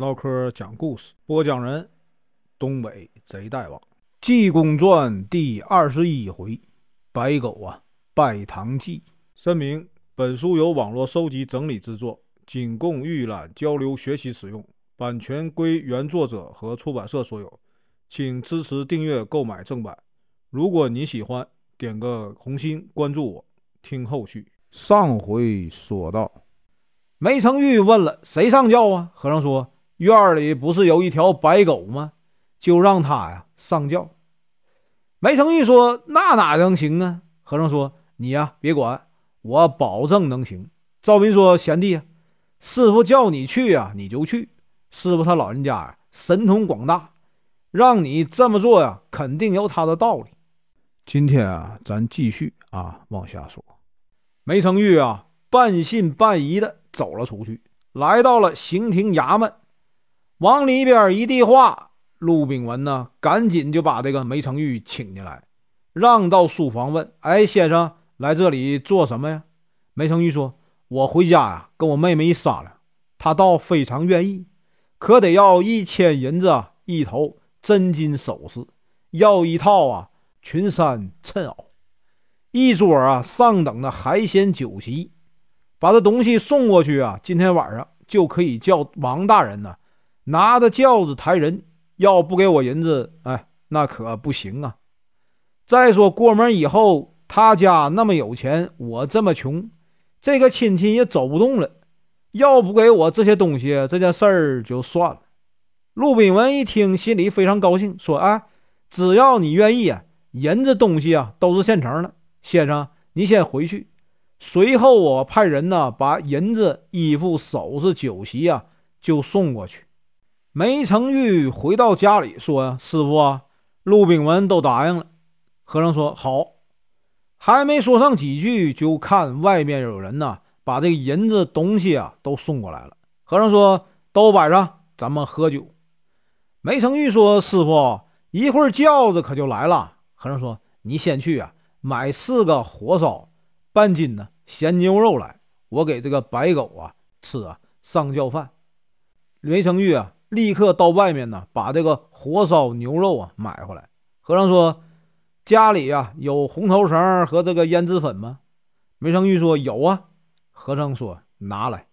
唠嗑讲故事，播讲人：东北贼大王，《济公传》第二十一回：白狗啊拜堂记。声明：本书由网络收集整理制作，仅供预览、交流、学习使用，版权归原作者和出版社所有，请支持订阅、购买正版。如果你喜欢，点个红心，关注我，听后续。上回说到，梅成玉问了谁上轿啊？和尚说。院里不是有一条白狗吗？就让他呀上轿。梅成玉说：“那哪能行啊？”和尚说：“你呀别管，我保证能行。”赵斌说：“贤弟，师傅叫你去啊，你就去。师傅他老人家呀神通广大，让你这么做呀，肯定有他的道理。”今天啊，咱继续啊往下说。梅成玉啊半信半疑的走了出去，来到了刑庭衙门。往里边一递话，陆炳文呢，赶紧就把这个梅成玉请进来，让到书房问：“哎，先生来这里做什么呀？”梅成玉说：“我回家呀，跟我妹妹一商量，她倒非常愿意，可得要一千银子一头真金首饰，要一套啊群山衬袄，一桌啊上等的海鲜酒席，把这东西送过去啊，今天晚上就可以叫王大人呢。”拿着轿子抬人，要不给我银子，哎，那可不行啊！再说过门以后，他家那么有钱，我这么穷，这个亲戚也走不动了。要不给我这些东西，这件事儿就算了。陆炳文一听，心里非常高兴，说：“哎，只要你愿意啊，银子东西啊都是现成的。先生，你先回去，随后我派人呢，把银子、衣服、首饰、酒席啊，就送过去。”梅成玉回到家里说：“呀，师傅啊，陆炳文都答应了。”和尚说：“好。”还没说上几句，就看外面有人呢，把这银子东西啊都送过来了。和尚说：“都摆上，咱们喝酒。”梅成玉说：“师傅，一会儿轿子可就来了。”和尚说：“你先去啊，买四个火烧半斤的咸牛肉来，我给这个白狗啊吃啊上轿饭。”梅成玉啊。立刻到外面呢，把这个火烧牛肉啊买回来。和尚说：“家里呀有红头绳和这个胭脂粉吗？”梅成玉说：“有啊。”和尚说：“拿来。”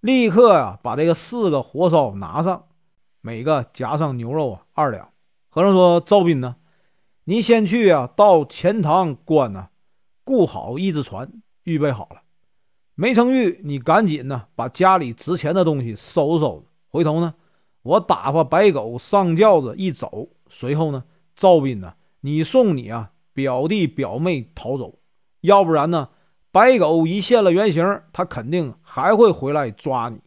立刻呀把这个四个火烧拿上，每个夹上牛肉啊二两。和尚说：“赵斌呢？你先去啊，到钱塘关呢，雇好一只船，预备好了。梅成玉，你赶紧呢把家里值钱的东西收拾收拾，回头呢。”我打发白狗上轿子一走，随后呢，赵斌呢，你送你啊表弟表妹逃走，要不然呢，白狗一现了原形，他肯定还会回来抓你。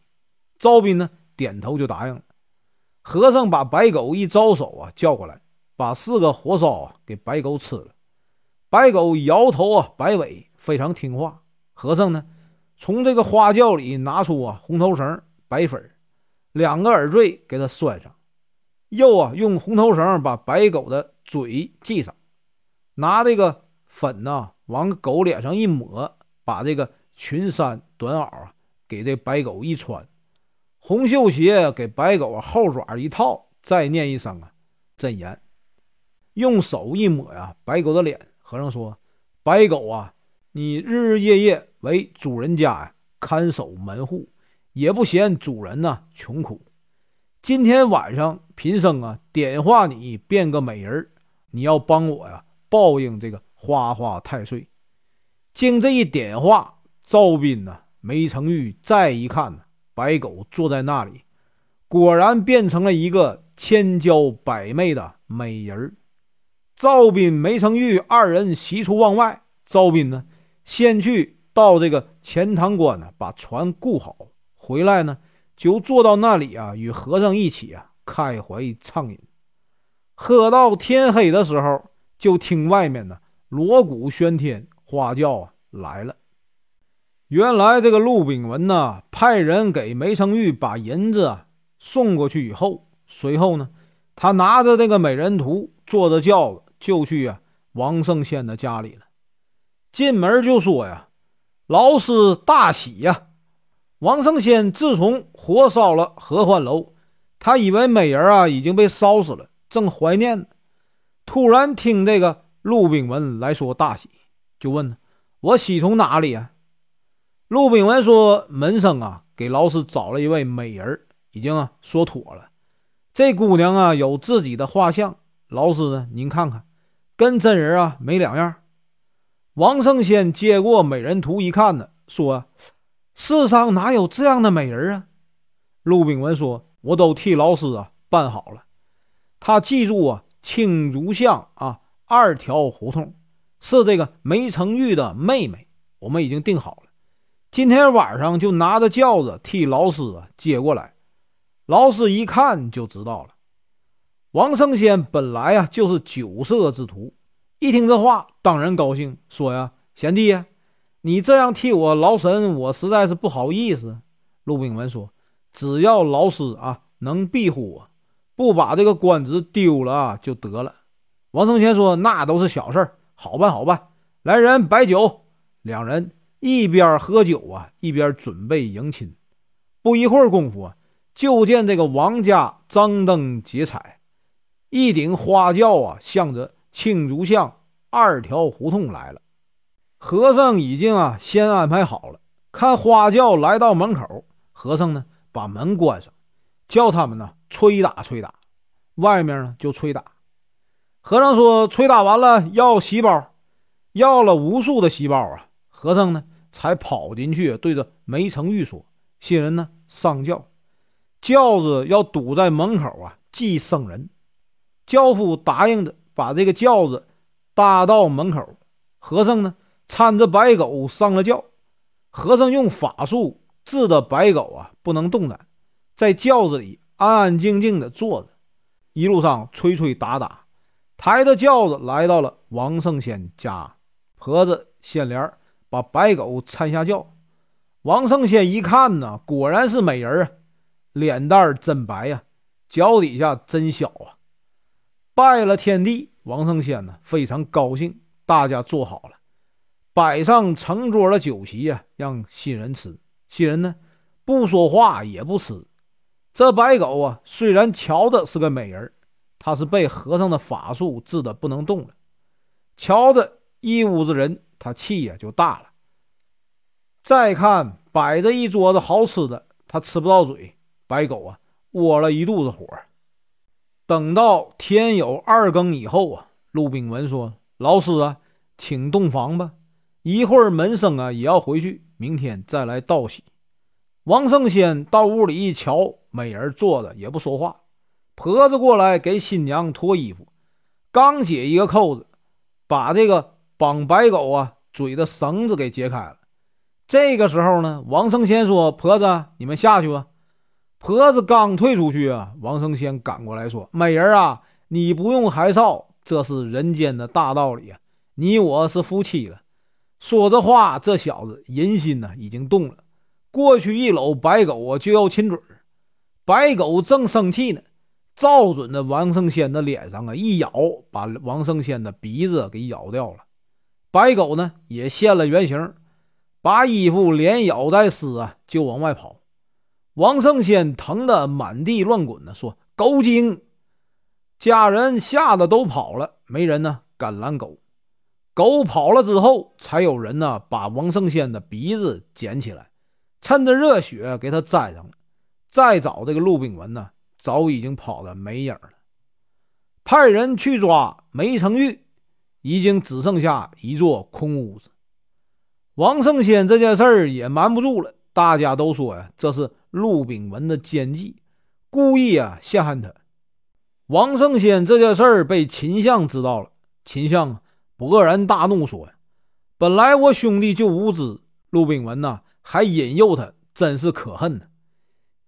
赵斌呢点头就答应了。和尚把白狗一招手啊叫过来，把四个火烧啊给白狗吃了。白狗摇头啊摆尾，非常听话。和尚呢从这个花轿里拿出啊红头绳、白粉。两个耳坠给他拴上，又啊用红头绳把白狗的嘴系上，拿这个粉呐往狗脸上一抹，把这个裙衫短袄啊给这白狗一穿，红绣鞋给白狗后爪一套，再念一声啊真言，用手一抹呀白狗的脸。和尚说：“白狗啊，你日日夜夜为主人家呀看守门户。”也不嫌主人呢穷苦。今天晚上贫僧啊点化你变个美人你要帮我呀报应这个花花太岁。经这一点化，赵斌呢梅成玉再一看呢，白狗坐在那里，果然变成了一个千娇百媚的美人赵斌、梅成玉二人喜出望外。赵斌呢先去到这个钱塘关呢，把船雇好。回来呢，就坐到那里啊，与和尚一起啊开怀畅饮，喝到天黑的时候，就听外面呢锣鼓喧天，花轿啊来了。原来这个陆炳文呢，派人给梅成玉把银子啊送过去以后，随后呢，他拿着这个美人图，坐着轿子就去啊王圣先的家里了。进门就说呀：“老师大喜呀！”王圣先自从火烧了合欢楼，他以为美人啊已经被烧死了，正怀念呢。突然听这个陆炳文来说大喜，就问：“我喜从哪里啊？”陆炳文说：“门生啊，给老师找了一位美人，已经啊说妥了。这姑娘啊有自己的画像，老师呢您看看，跟真人啊没两样。”王圣先接过美人图一看呢，说：“世上哪有这样的美人啊？”陆炳文说：“我都替老师啊办好了，他记住啊，青竹巷啊二条胡同是这个梅成玉的妹妹，我们已经定好了。今天晚上就拿着轿子替老师啊接过来。老师一看就知道了，王胜先本来啊就是酒色之徒。”一听这话，当然高兴，说呀：“贤弟呀，你这样替我劳神，我实在是不好意思。”陆炳文说：“只要老师啊能庇护我，不把这个官职丢了啊就得了。”王胜贤说：“那都是小事儿，好办好办。来人，摆酒。”两人一边喝酒啊，一边准备迎亲。不一会儿功夫啊，就见这个王家张灯结彩，一顶花轿啊，向着。青竹巷二条胡同来了，和尚已经啊先安排好了。看花轿来到门口，和尚呢把门关上，叫他们呢吹打吹打。外面呢就吹打。和尚说：“吹打完了要喜包，要了无数的喜包啊。”和尚呢才跑进去，对着梅成玉说：“新人呢上轿，轿子要堵在门口啊，祭生人。”轿夫答应着。把这个轿子搭到门口，和尚呢搀着白狗上了轿。和尚用法术治的白狗啊不能动弹，在轿子里安安静静的坐着。一路上吹吹打打，抬着轿子来到了王圣贤家。婆子掀帘把白狗搀下轿。王圣贤一看呢，果然是美人啊，脸蛋真白呀，脚底下真小啊。拜了天地，王圣贤呢非常高兴。大家坐好了，摆上成桌的酒席呀，让新人吃。新人呢不说话也不吃。这白狗啊，虽然瞧着是个美人，他是被和尚的法术治的不能动了。瞧着一屋子人，他气呀就大了。再看摆着一桌子好吃的，他吃不到嘴，白狗啊窝了一肚子火。等到天有二更以后啊，陆炳文说：“老师啊，请洞房吧。一会儿门生啊也要回去，明天再来道喜。”王圣先到屋里一瞧，美人坐着也不说话。婆子过来给新娘脱衣服，刚解一个扣子，把这个绑白狗啊嘴的绳子给解开了。这个时候呢，王圣先说：“婆子，你们下去吧。”婆子刚退出去啊，王圣先赶过来说：“美人啊，你不用害臊，这是人间的大道理啊！你我是夫妻了。”说着话，这小子人心呢已经动了，过去一搂白狗啊就要亲嘴白狗正生气呢，照准着王胜先的脸上啊一咬，把王胜先的鼻子给咬掉了。白狗呢也现了原形，把衣服连咬带撕啊就往外跑。王胜先疼得满地乱滚呢，说：“狗精！”家人吓得都跑了，没人呢敢拦狗。狗跑了之后，才有人呢把王圣先的鼻子捡起来，趁着热血给他粘上了。再找这个陆炳文呢，早已经跑得没影了。派人去抓梅成玉，已经只剩下一座空屋子。王圣先这件事儿也瞒不住了，大家都说呀，这是。陆炳文的奸计，故意啊陷害他。王圣先这件事儿被秦相知道了，秦相啊勃然大怒，说：“呀，本来我兄弟就无知，陆炳文呐还引诱他，真是可恨呢。”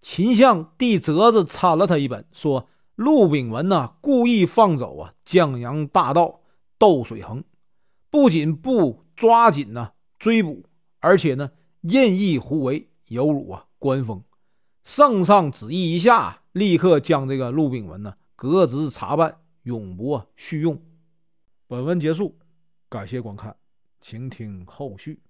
秦相递折子参了他一本，说：“陆炳文呐故意放走啊江洋大盗窦水恒，不仅不抓紧呐追捕，而且呢任意胡为，有辱啊官风。”圣上旨意一下，立刻将这个陆炳文呢革职查办，永不叙用。本文结束，感谢观看，请听后续。